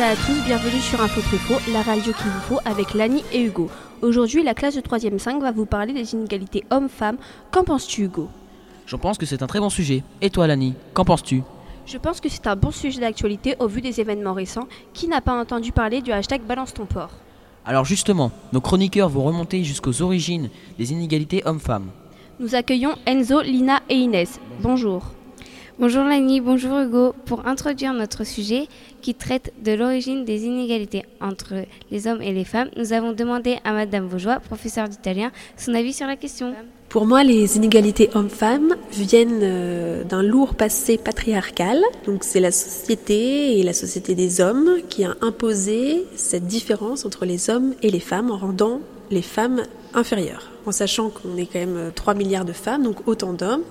Bonjour à tous, bienvenue sur Info Truffaut, la radio qu'il vous faut avec Lani et Hugo. Aujourd'hui, la classe de 3e 5 va vous parler des inégalités hommes-femmes. Qu'en penses-tu, Hugo? Je pense que c'est un très bon sujet. Et toi, Lani, qu'en penses-tu? Je pense que c'est un bon sujet d'actualité au vu des événements récents. Qui n'a pas entendu parler du hashtag Balance ton port? Alors justement, nos chroniqueurs vont remonter jusqu'aux origines des inégalités hommes-femmes. Nous accueillons Enzo, Lina et Inès. Bonjour. Bonjour Lani, bonjour Hugo. Pour introduire notre sujet qui traite de l'origine des inégalités entre les hommes et les femmes, nous avons demandé à Madame Vaugeois, professeure d'italien, son avis sur la question. Pour moi, les inégalités hommes-femmes viennent euh, d'un lourd passé patriarcal. Donc c'est la société et la société des hommes qui a imposé cette différence entre les hommes et les femmes en rendant les femmes inférieures. En sachant qu'on est quand même 3 milliards de femmes, donc autant d'hommes,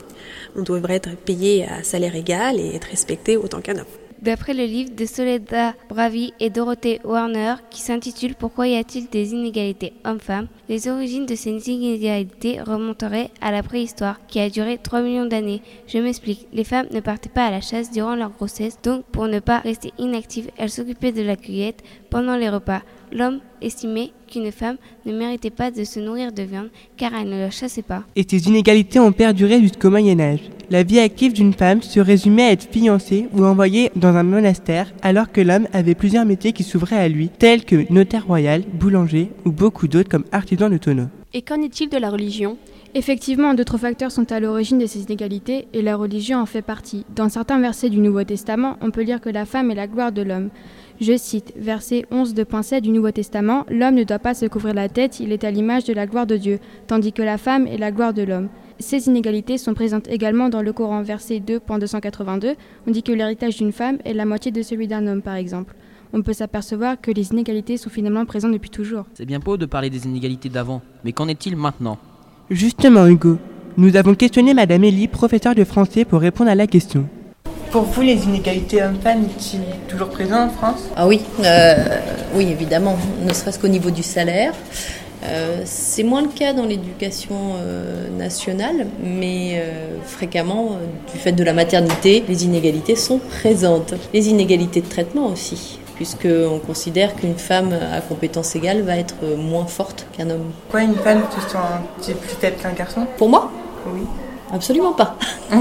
on devrait être payé à salaire égal et être respecté autant qu'un homme. D'après le livre de Soledad Bravi et Dorothée Warner qui s'intitule Pourquoi y a-t-il des inégalités hommes-femmes? Les origines de ces inégalités remonteraient à la préhistoire qui a duré 3 millions d'années. Je m'explique, les femmes ne partaient pas à la chasse durant leur grossesse, donc pour ne pas rester inactives, elles s'occupaient de la cueillette pendant les repas. L'homme estimait qu'une femme ne méritait pas de se nourrir de viande car elle ne la chassait pas. Et ces inégalités ont perduré jusqu'au Moyen Âge. La vie active d'une femme se résumait à être fiancée ou envoyée dans un monastère alors que l'homme avait plusieurs métiers qui s'ouvraient à lui, tels que notaire royal, boulanger ou beaucoup d'autres comme artisan de tonneau. Et qu'en est-il de la religion? Effectivement, d'autres facteurs sont à l'origine de ces inégalités et la religion en fait partie. Dans certains versets du Nouveau Testament, on peut lire que la femme est la gloire de l'homme. Je cite, verset 11 de Point du Nouveau Testament, L'homme ne doit pas se couvrir la tête, il est à l'image de la gloire de Dieu, tandis que la femme est la gloire de l'homme. Ces inégalités sont présentes également dans le Coran, verset 2.282, on dit que l'héritage d'une femme est la moitié de celui d'un homme, par exemple. On peut s'apercevoir que les inégalités sont finalement présentes depuis toujours. C'est bien beau de parler des inégalités d'avant, mais qu'en est-il maintenant? Justement, Hugo, nous avons questionné Madame Elie, professeure de français, pour répondre à la question. Pour vous, les inégalités hommes-femmes sont toujours présentes en France? Ah oui, euh, oui, évidemment, ne serait-ce qu'au niveau du salaire. Euh, c'est moins le cas dans l'éducation euh, nationale, mais fréquemment, du fait de la maternité, les inégalités sont présentes. Les inégalités de traitement aussi, puisqu'on considère qu'une femme à compétence égale va être moins forte qu'un homme. Quoi, une femme se sent plus faible qu'un garçon? Pour moi? Oui. Absolument pas.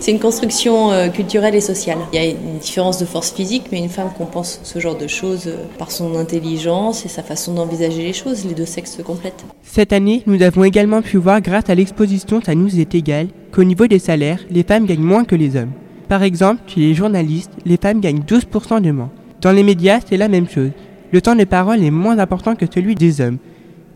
c'est une construction euh, culturelle et sociale. Il y a une différence de force physique, mais une femme compense ce genre de choses euh, par son intelligence et sa façon d'envisager les choses. Les deux sexes se complètent. Cette année, nous avons également pu voir, grâce à l'exposition Ça nous est égal, qu'au niveau des salaires, les femmes gagnent moins que les hommes. Par exemple, chez les journalistes, les femmes gagnent 12% de moins. Dans les médias, c'est la même chose. Le temps de parole est moins important que celui des hommes.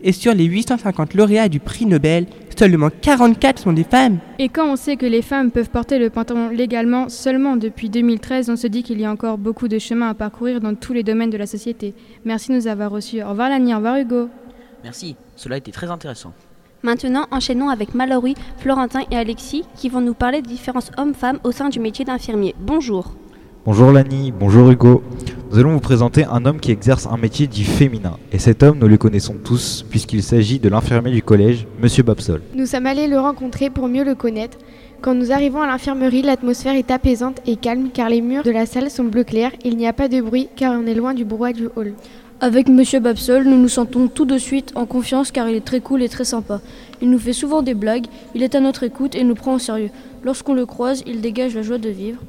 Et sur les 850 lauréats du prix Nobel, seulement 44 sont des femmes. Et quand on sait que les femmes peuvent porter le pantalon légalement seulement depuis 2013, on se dit qu'il y a encore beaucoup de chemin à parcourir dans tous les domaines de la société. Merci de nous avoir reçus. Au revoir Lani, au revoir Hugo. Merci, cela a été très intéressant. Maintenant, enchaînons avec Mallory, Florentin et Alexis qui vont nous parler des différences hommes-femmes au sein du métier d'infirmier. Bonjour. Bonjour Lani, bonjour Hugo. Nous allons vous présenter un homme qui exerce un métier dit féminin. Et cet homme, nous le connaissons tous, puisqu'il s'agit de l'infirmier du collège, Monsieur Babsol. Nous sommes allés le rencontrer pour mieux le connaître. Quand nous arrivons à l'infirmerie, l'atmosphère est apaisante et calme car les murs de la salle sont bleu clair. Il n'y a pas de bruit car on est loin du brouhaha du hall. Avec Monsieur Babsol, nous nous sentons tout de suite en confiance car il est très cool et très sympa. Il nous fait souvent des blagues, il est à notre écoute et nous prend au sérieux. Lorsqu'on le croise, il dégage la joie de vivre.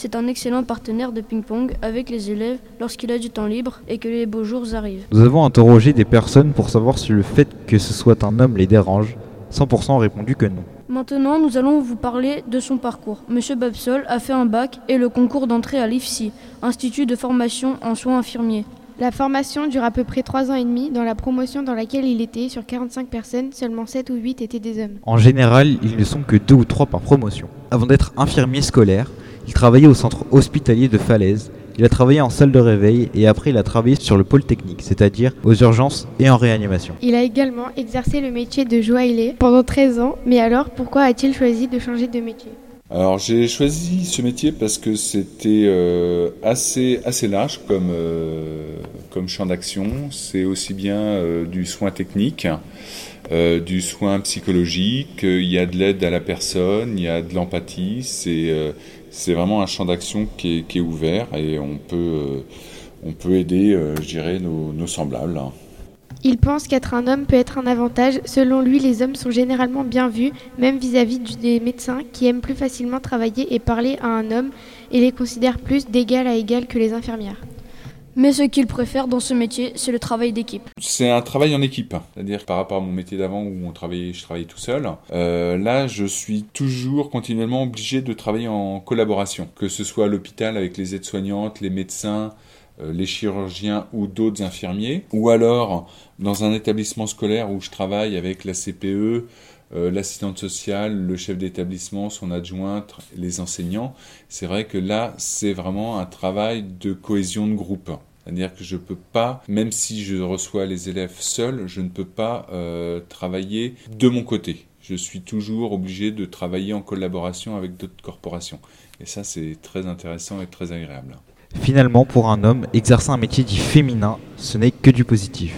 C'est un excellent partenaire de ping-pong avec les élèves lorsqu'il a du temps libre et que les beaux jours arrivent. Nous avons interrogé des personnes pour savoir si le fait que ce soit un homme les dérange. 100% ont répondu que non. Maintenant, nous allons vous parler de son parcours. Monsieur Babsol a fait un bac et le concours d'entrée à l'IFSI, Institut de formation en soins infirmiers. La formation dure à peu près 3 ans et demi. Dans la promotion dans laquelle il était, sur 45 personnes, seulement 7 ou 8 étaient des hommes. En général, ils ne sont que 2 ou 3 par promotion. Avant d'être infirmier scolaire, il travaillait au centre hospitalier de Falaise. Il a travaillé en salle de réveil et après il a travaillé sur le pôle technique, c'est-à-dire aux urgences et en réanimation. Il a également exercé le métier de joaillier pendant 13 ans. Mais alors, pourquoi a-t-il choisi de changer de métier? Alors j'ai choisi ce métier parce que c'était euh, assez, assez large comme, euh, comme champ d'action. C'est aussi bien euh, du soin technique, euh, du soin psychologique, il y a de l'aide à la personne, il y a de l'empathie. C'est c'est vraiment un champ d'action qui est, ouvert et on peut, peut aider, je dirais, nos, nos semblables. Il pense qu'être un homme peut être un avantage. Selon lui, les hommes sont généralement bien vus, même vis-à-vis des médecins qui aiment plus facilement travailler et parler à un homme et les considèrent plus d'égal à égal que les infirmières. Mais ce qu'il préfère dans ce métier, c'est le travail d'équipe. C'est un travail en équipe, c'est-à-dire par rapport à mon métier d'avant où je travaillais tout seul. Euh, là, je suis toujours continuellement obligé de travailler en collaboration, que ce soit à l'hôpital avec les aides-soignantes, les médecins, euh, les chirurgiens ou d'autres infirmiers, ou alors dans un établissement scolaire où je travaille avec la CPE, euh, l'assistante sociale, le chef d'établissement, son adjointe, les enseignants. C'est vrai que là, c'est vraiment un travail de cohésion de groupe. C'est-à-dire que je ne peux pas, même si je reçois les élèves seuls, je ne peux pas euh, travailler de mon côté. Je suis toujours obligé de travailler en collaboration avec d'autres corporations. Et ça, c'est très intéressant et très agréable. Finalement, pour un homme, exercer un métier dit féminin, ce n'est que du positif.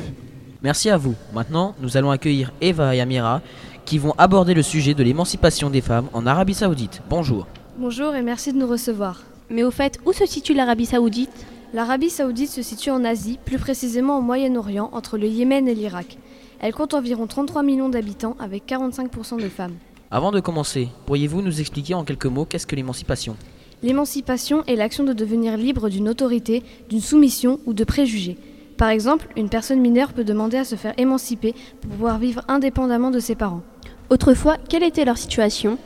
Merci à vous. Maintenant, nous allons accueillir Eva et Amira qui vont aborder le sujet de l'émancipation des femmes en Arabie Saoudite. Bonjour. Bonjour et merci de nous recevoir. Mais au fait, où se situe l'Arabie Saoudite? L'Arabie Saoudite se situe en Asie, plus précisément au Moyen-Orient, entre le Yémen et l'Irak. Elle compte environ 33 millions d'habitants avec 45% de femmes. Avant de commencer, pourriez-vous nous expliquer en quelques mots qu'est-ce que l'émancipation? L'émancipation est l'action de devenir libre d'une autorité, d'une soumission ou de préjugés. Par exemple, une personne mineure peut demander à se faire émanciper pour pouvoir vivre indépendamment de ses parents. Autrefois, quelle était leur situation?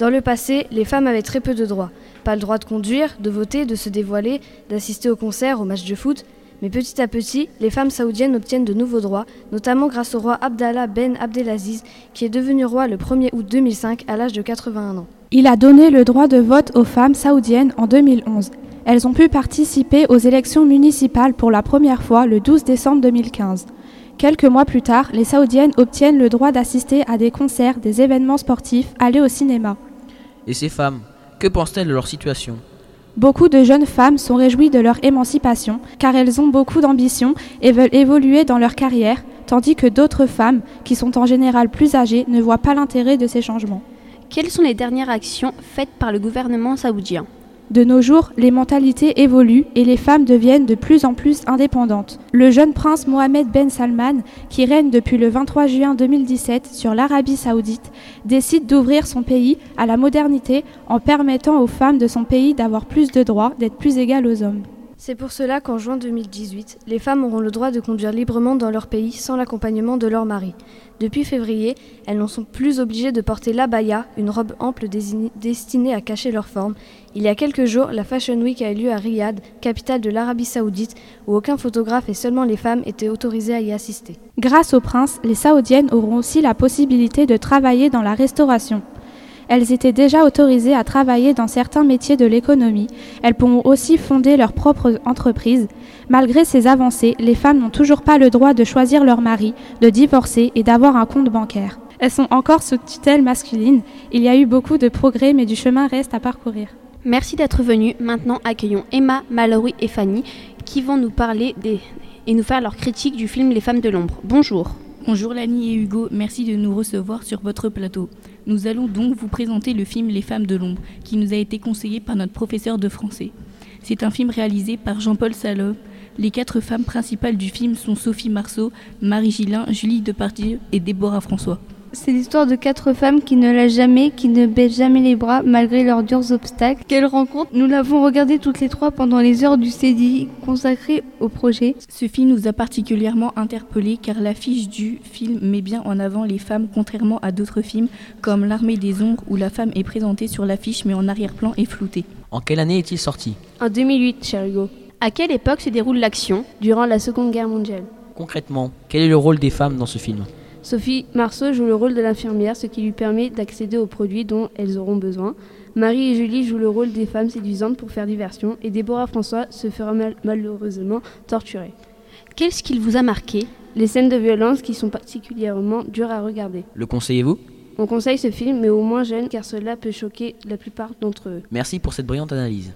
Dans le passé, les femmes avaient très peu de droits. Pas le droit de conduire, de voter, de se dévoiler, d'assister aux concerts, aux matchs de foot. Mais petit à petit, les femmes saoudiennes obtiennent de nouveaux droits, notamment grâce au roi Abdallah Ben Abdelaziz, qui est devenu roi le 1er août 2005 à l'âge de 81 ans. Il a donné le droit de vote aux femmes saoudiennes en 2011. Elles ont pu participer aux élections municipales pour la première fois le 12 décembre 2015. Quelques mois plus tard, les Saoudiennes obtiennent le droit d'assister à des concerts, des événements sportifs, aller au cinéma. Et ces femmes, que pensent-elles de leur situation? Beaucoup de jeunes femmes sont réjouies de leur émancipation car elles ont beaucoup d'ambition et veulent évoluer dans leur carrière, tandis que d'autres femmes, qui sont en général plus âgées, ne voient pas l'intérêt de ces changements. Quelles sont les dernières actions faites par le gouvernement saoudien? De nos jours, les mentalités évoluent et les femmes deviennent de plus en plus indépendantes. Le jeune prince Mohamed Ben Salman, qui règne depuis le 23 juin 2017 sur l'Arabie saoudite, décide d'ouvrir son pays à la modernité en permettant aux femmes de son pays d'avoir plus de droits, d'être plus égales aux hommes. C'est pour cela qu'en juin 2018, les femmes auront le droit de conduire librement dans leur pays sans l'accompagnement de leur mari. Depuis février, elles n'en sont plus obligées de porter l'abaya, une robe ample destinée à cacher leur forme. Il y a quelques jours, la Fashion Week a eu lieu à Riyad, capitale de l'Arabie saoudite, où aucun photographe et seulement les femmes étaient autorisées à y assister. Grâce au prince, les saoudiennes auront aussi la possibilité de travailler dans la restauration. Elles étaient déjà autorisées à travailler dans certains métiers de l'économie. Elles pourront aussi fonder leur propre entreprise. Malgré ces avancées, les femmes n'ont toujours pas le droit de choisir leur mari, de divorcer et d'avoir un compte bancaire. Elles sont encore sous tutelle masculine. Il y a eu beaucoup de progrès, mais du chemin reste à parcourir. Merci d'être venu. Maintenant, accueillons Emma, Mallory et Fanny qui vont nous parler des... et nous faire leur critique du film Les femmes de l'ombre. Bonjour. Bonjour Lani et Hugo, merci de nous recevoir sur votre plateau. Nous allons donc vous présenter le film Les femmes de l'ombre, qui nous a été conseillé par notre professeur de français. C'est un film réalisé par Jean-Paul Salop. Les quatre femmes principales du film sont Sophie Marceau, Marie Gillin, Julie Depardieu et Déborah François. C'est l'histoire de quatre femmes qui ne lâchent jamais, qui ne baissent jamais les bras malgré leurs durs obstacles qu'elles rencontrent. Nous l'avons regardé toutes les trois pendant les heures du CDI consacrées au projet. Ce film nous a particulièrement interpellés car l'affiche du film met bien en avant les femmes contrairement à d'autres films comme L'armée des ombres où la femme est présentée sur l'affiche mais en arrière-plan et floutée. En quelle année est-il sorti? En 2008, cher Hugo. À quelle époque se déroule l'action? Durant la Seconde Guerre mondiale. Concrètement, quel est le rôle des femmes dans ce film? Sophie Marceau joue le rôle de l'infirmière, ce qui lui permet d'accéder aux produits dont elles auront besoin. Marie et Julie jouent le rôle des femmes séduisantes pour faire diversion et Déborah François se fera malheureusement torturer. Qu'est-ce qu'il vous a marqué? Les scènes de violence qui sont particulièrement dures à regarder. Le conseillez-vous? On conseille ce film, mais au moins jeune, car cela peut choquer la plupart d'entre eux. Merci pour cette brillante analyse.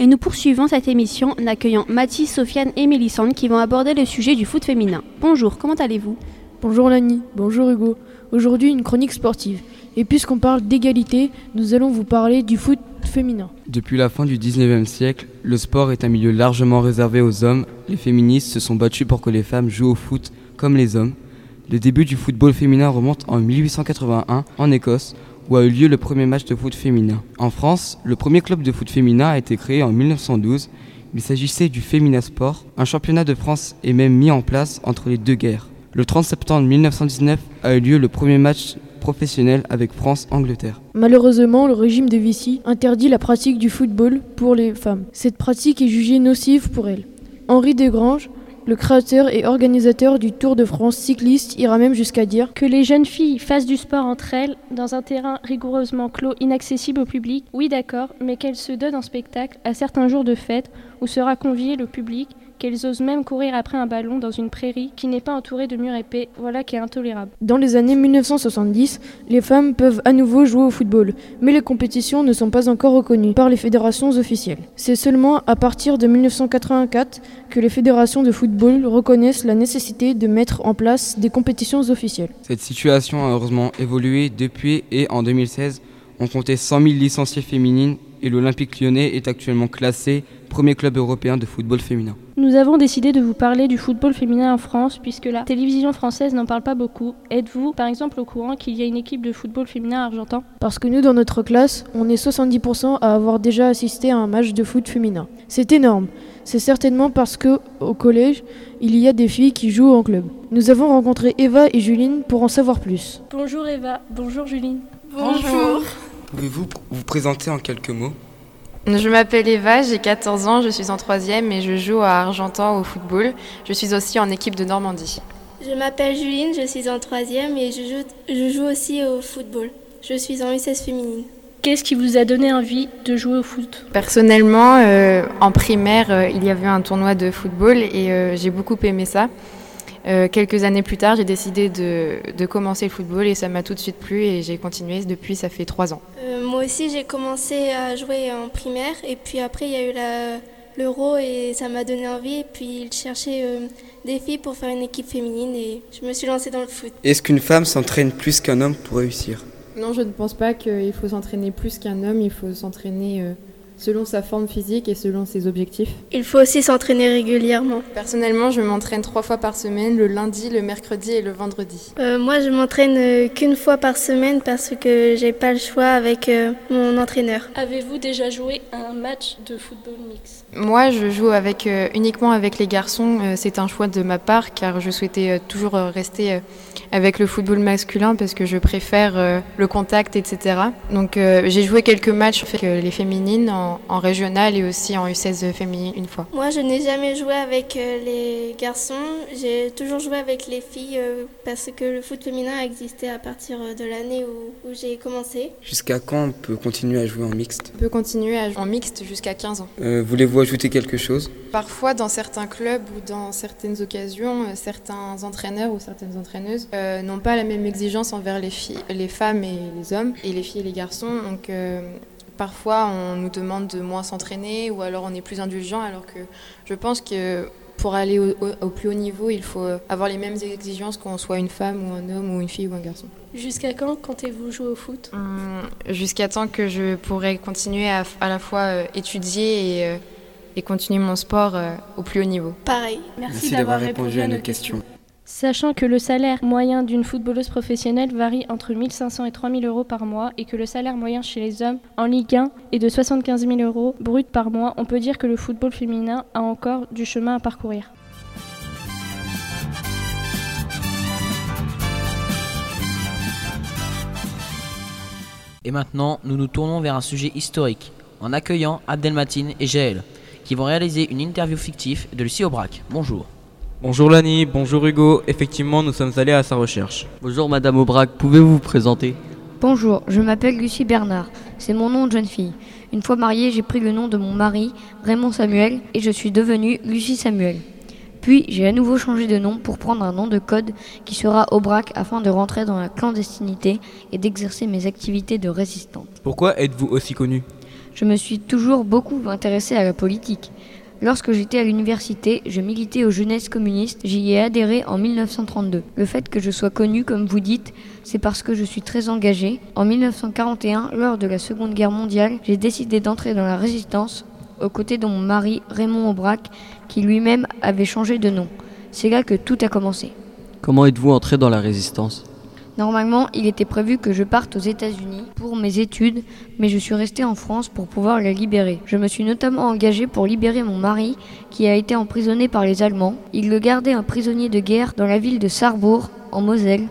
Et nous poursuivons cette émission en accueillant Mathis, Sofiane et Mélissande qui vont aborder le sujet du foot féminin. Bonjour, comment allez-vous? Bonjour Lani, bonjour Hugo. Aujourd'hui une chronique sportive. Et puisqu'on parle d'égalité, nous allons vous parler du foot féminin. Depuis la fin du 19e siècle, le sport est un milieu largement réservé aux hommes. Les féministes se sont battues pour que les femmes jouent au foot comme les hommes. Le début du football féminin remonte en 1881 en Écosse, où a eu lieu le premier match de foot féminin. En France, le premier club de foot féminin a été créé en 1912. Il s'agissait du Femina Sport. Un championnat de France est même mis en place entre les deux guerres. Le 30 septembre 1919 a eu lieu le premier match professionnel avec France-Angleterre. Malheureusement, le régime de Vichy interdit la pratique du football pour les femmes. Cette pratique est jugée nocive pour elles. Henri Desgranges, le créateur et organisateur du Tour de France cycliste ira même jusqu'à dire que les jeunes filles fassent du sport entre elles dans un terrain rigoureusement clos, inaccessible au public. Oui, d'accord, mais qu'elles se donnent en spectacle à certains jours de fête où sera convié le public qu'elles osent même courir après un ballon dans une prairie qui n'est pas entourée de murs épais, voilà qui est intolérable. Dans les années 1970, les femmes peuvent à nouveau jouer au football, mais les compétitions ne sont pas encore reconnues par les fédérations officielles. C'est seulement à partir de 1984 que les fédérations de football reconnaissent la nécessité de mettre en place des compétitions officielles. Cette situation a heureusement évolué depuis et en 2016, on comptait 100 000 licenciées féminines et l'Olympique lyonnais est actuellement classé premier club européen de football féminin. Nous avons décidé de vous parler du football féminin en France puisque la télévision française n'en parle pas beaucoup. Êtes-vous par exemple au courant qu'il y a une équipe de football féminin argentin? Parce que nous dans notre classe, on est 70% à avoir déjà assisté à un match de foot féminin. C'est énorme. C'est certainement parce que au collège, il y a des filles qui jouent en club. Nous avons rencontré Eva et Juline pour en savoir plus. Bonjour Eva, bonjour Juline. Bonjour. Pouvez-vous vous présenter en quelques mots? Je m'appelle Eva, j'ai 14 ans, je suis en troisième et je joue à Argentan au football. Je suis aussi en équipe de Normandie. Je m'appelle Juline, je suis en troisième et je joue, je joue aussi au football. Je suis en U16 féminine. Qu'est-ce qui vous a donné envie de jouer au foot? Personnellement, euh, en primaire, euh, il y avait un tournoi de football et euh, j'ai beaucoup aimé ça. Euh, quelques années plus tard, j'ai décidé de, de, commencer le football et ça m'a tout de suite plu et j'ai continué depuis, ça fait trois ans. Euh, moi aussi, j'ai commencé à jouer en primaire et puis après, il y a eu l'euro et ça m'a donné envie. Et puis, il cherchait euh, des filles pour faire une équipe féminine et je me suis lancée dans le foot. Est-ce qu'une femme s'entraîne plus qu'un homme pour réussir? Non, je ne pense pas qu'il faut s'entraîner plus qu'un homme, il faut s'entraîner selon sa forme physique et selon ses objectifs. Il faut aussi s'entraîner régulièrement. Personnellement, je m'entraîne trois fois par semaine, le lundi, le mercredi et le vendredi. Euh, moi, je m'entraîne euh, qu'une fois par semaine parce que j'ai pas le choix avec euh, mon entraîneur. Avez-vous déjà joué un match de football mix? Moi, je joue avec, euh, uniquement avec les garçons. C'est un choix de ma part car je souhaitais euh, toujours rester avec le football masculin parce que je préfère le contact, etc. Donc, j'ai joué quelques matchs avec les féminines en, en, régional et aussi en U16 féminine une fois. Moi, je n'ai jamais joué avec les garçons. J'ai toujours joué avec les filles parce que le foot féminin a existé à partir de l'année où, où j'ai commencé. Jusqu'à quand on peut continuer à jouer en mixte? On peut continuer à jouer en mixte jusqu'à 15 ans. Euh, Voulez-vous ajouter quelque chose? Parfois, dans certains clubs ou dans certaines occasions, euh, certains entraîneurs ou certaines entraîneuses euh, n'ont pas la même exigence envers les, filles, les femmes et les hommes, et les filles et les garçons. Donc, euh, parfois, on nous demande de moins s'entraîner ou alors on est plus indulgent, alors que je pense que pour aller au, au, au, plus haut niveau, il faut avoir les mêmes exigences qu'on soit une femme ou un homme ou une fille ou un garçon. Jusqu'à quand comptez-vous jouer au foot? Hum, Jusqu'à temps que je pourrais continuer à, à la fois euh, étudier et, euh, et, continuer mon sport euh, au plus haut niveau. Pareil. Merci, Merci d'avoir répondu à nos questions. questions. Sachant que le salaire moyen d'une footballeuse professionnelle varie entre 1500 et 3000 euros par mois et que le salaire moyen chez les hommes en Ligue 1 est de 75 000 euros brut par mois, on peut dire que le football féminin a encore du chemin à parcourir. Et maintenant, nous nous tournons vers un sujet historique, en accueillant Abdelmatine et Jaël, qui vont réaliser une interview fictive de Lucie Aubrac. Bonjour. Bonjour Lani, bonjour Hugo. Effectivement, nous sommes allés à sa recherche. Bonjour Madame Aubrac, pouvez-vous vous présenter? Bonjour, je m'appelle Lucie Bernard. C'est mon nom de jeune fille. Une fois mariée, j'ai pris le nom de mon mari, Raymond Samuel, et je suis devenue Lucie Samuel. Puis j'ai à nouveau changé de nom pour prendre un nom de code qui sera Aubrac afin de rentrer dans la clandestinité et d'exercer mes activités de résistante. Pourquoi êtes-vous aussi connue? Je me suis toujours beaucoup intéressée à la politique. Lorsque j'étais à l'université, je militais aux jeunesses communistes, j'y ai adhéré en 1932. Le fait que je sois connue, comme vous dites, c'est parce que je suis très engagée. En 1941, lors de la Seconde Guerre mondiale, j'ai décidé d'entrer dans la résistance aux côtés de mon mari Raymond Aubrac, qui lui-même avait changé de nom. C'est là que tout a commencé. Comment êtes-vous entré dans la résistance? Normalement, il était prévu que je parte aux États-Unis pour mes études, mais je suis restée en France pour pouvoir la libérer. Je me suis notamment engagée pour libérer mon mari, qui a été emprisonné par les Allemands. Il le gardait un prisonnier de guerre dans la ville de Sarrebourg, en Moselle.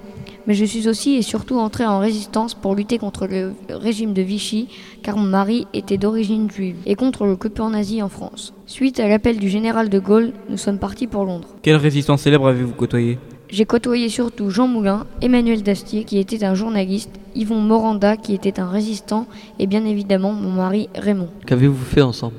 Mais je suis aussi et surtout entrée en résistance pour lutter contre le régime de Vichy, car mon mari était d'origine juive, et contre le coupeur nazi en France. Suite à l'appel du général de Gaulle, nous sommes partis pour Londres. Quelle résistance célèbre avez-vous côtoyé j'ai côtoyé surtout Jean Moulin, Emmanuel Dastier qui était un journaliste, Yvon Moranda qui était un résistant et bien évidemment mon mari Raymond. Qu'avez-vous fait ensemble?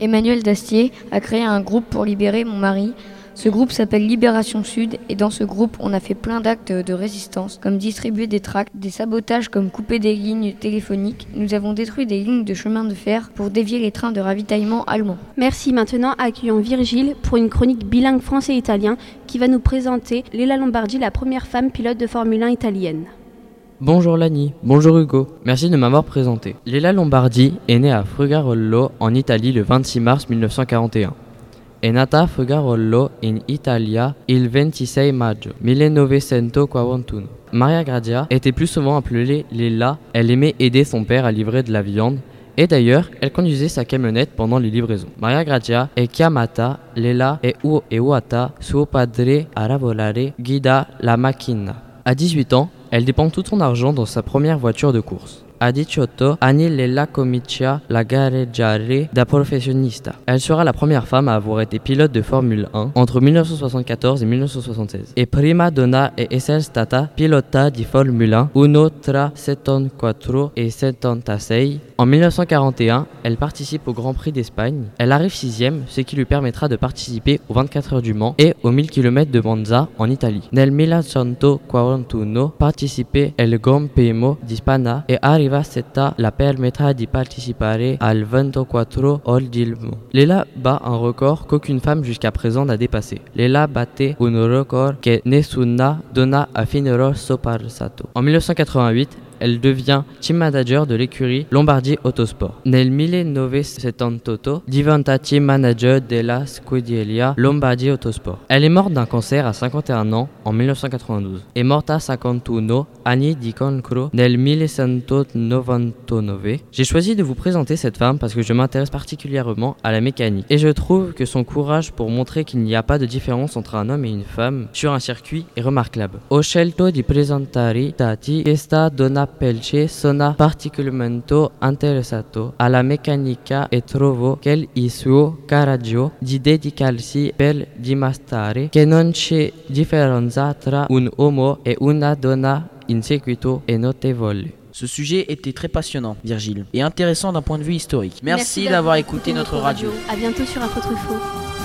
Emmanuel Dastier a créé un groupe pour libérer mon mari ce groupe s'appelle Libération Sud et dans ce groupe, on a fait plein d'actes de résistance, comme distribuer des tracts, des sabotages comme couper des lignes téléphoniques. Nous avons détruit des lignes de chemin de fer pour dévier les trains de ravitaillement allemands. Merci. Maintenant, accueillons Virgile pour une chronique bilingue français-italien qui va nous présenter Léla Lombardi, la première femme pilote de Formule 1 italienne. Bonjour Lani, bonjour Hugo, merci de m'avoir présenté. Léla Lombardi est née à Frugarollo en Italie le 26 mars 1941. È nata a Fugarollo in Italia il 26 maggio 1941. Maria Gradia était plus souvent appelée Lila. Elle aimait aider son père à livrer de la viande et d'ailleurs, elle conduisait sa camionnette pendant les livraisons. Maria Gradia è chiamata Lela e Uata suo padre a lavorare guida la macchina. À 18 ans, elle dépense tout son argent dans sa première voiture de course. A 18 anni Lella comincia la gareggiare da professionista. Elle sera la première femme à avoir été pilote de Formule 1 entre 1974 et 1976. Et prima donna è essere stata pilota di Formula 1 tra 74 et 76. En 1941, elle participe au Grand Prix d'Espagne. Elle arrive sixième, ce qui lui permettra de participer aux 24 heures du Mans et aux 1000 km de Monza en Italie. Nel 1941 participe al Grand Premio di Spagna e arriva Setta la permettra di partecipare al 24 Ore del Lela bat un record qu'aucune femme jusqu'à présent n'a dépassé. Lela batte un record que nessuna donna a finora sopassato. En 1988, elle devient team manager de l'écurie Lombardi Autosport. Nel 1978 diventa team manager della scuderia Lombardi Autosport. Elle est morte d'un cancer à 51 ans en 1992. Est morte à 51 anni di cancro nel 1999. J'ai choisi de vous présenter cette femme parce que je m'intéresse particulièrement à la mécanique et je trouve que son courage pour montrer qu'il n'y a pas de différence entre un homme et une femme sur un circuit est remarquable. Ho scelto di presentare dati questa donna Pelce sono particolarmente interessato alla meccanica e trovo che il suo coraggio di dedicarsi per dimostrare che non c'è differenza tra un uomo e una donna in seguito è notevole. Ce sujet était très passionnant, Virgile, et intéressant d'un point de vue historique. Merci, d'avoir écouté notre radio. A bientôt sur. Info Truffaut